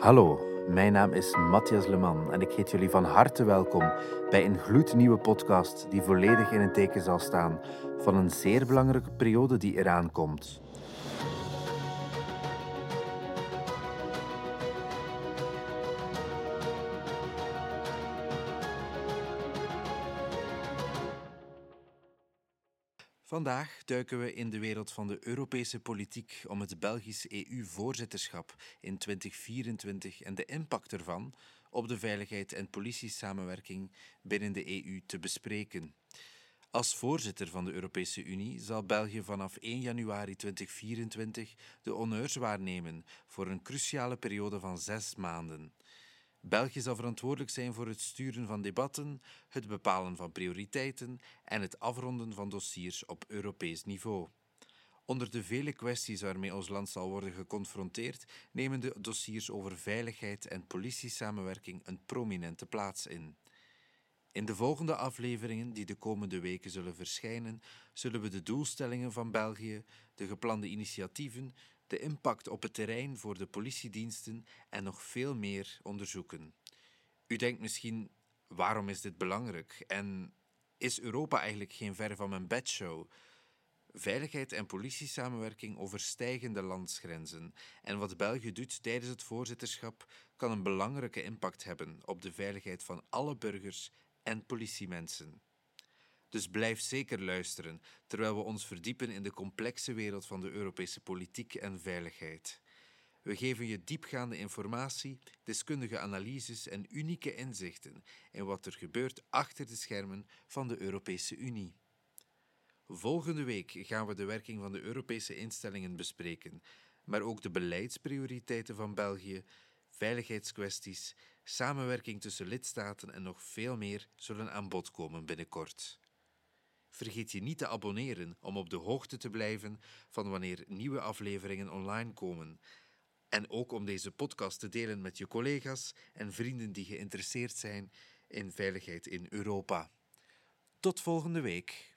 Hallo, mijn naam is Matthias Leman en ik heet jullie van harte welkom bij een gloednieuwe podcast die volledig in het teken zal staan van een zeer belangrijke periode die eraan komt. Vandaag duiken we in de wereld van de Europese politiek om het Belgisch EU-voorzitterschap in 2024 en de impact ervan op de veiligheid en politiesamenwerking binnen de EU te bespreken. Als voorzitter van de Europese Unie zal België vanaf 1 januari 2024 de honneurs waarnemen voor een cruciale periode van zes maanden. België zal verantwoordelijk zijn voor het sturen van debatten, het bepalen van prioriteiten en het afronden van dossiers op Europees niveau. Onder de vele kwesties waarmee ons land zal worden geconfronteerd, nemen de dossiers over veiligheid en politiesamenwerking een prominente plaats in. In de volgende afleveringen, die de komende weken zullen verschijnen, zullen we de doelstellingen van België, de geplande initiatieven, de impact op het terrein voor de politiediensten en nog veel meer onderzoeken. U denkt misschien, waarom is dit belangrijk? En is Europa eigenlijk geen ver van mijn bedshow? Veiligheid en politiesamenwerking overstijgen de landsgrenzen en wat België doet tijdens het voorzitterschap kan een belangrijke impact hebben op de veiligheid van alle burgers en politiemensen. Dus blijf zeker luisteren terwijl we ons verdiepen in de complexe wereld van de Europese politiek en veiligheid. We geven je diepgaande informatie, deskundige analyses en unieke inzichten in wat er gebeurt achter de schermen van de Europese Unie. Volgende week gaan we de werking van de Europese instellingen bespreken, maar ook de beleidsprioriteiten van België, veiligheidskwesties, samenwerking tussen lidstaten en nog veel meer zullen aan bod komen binnenkort. Vergeet je niet te abonneren om op de hoogte te blijven van wanneer nieuwe afleveringen online komen. En ook om deze podcast te delen met je collega's en vrienden die geïnteresseerd zijn in veiligheid in Europa. Tot volgende week.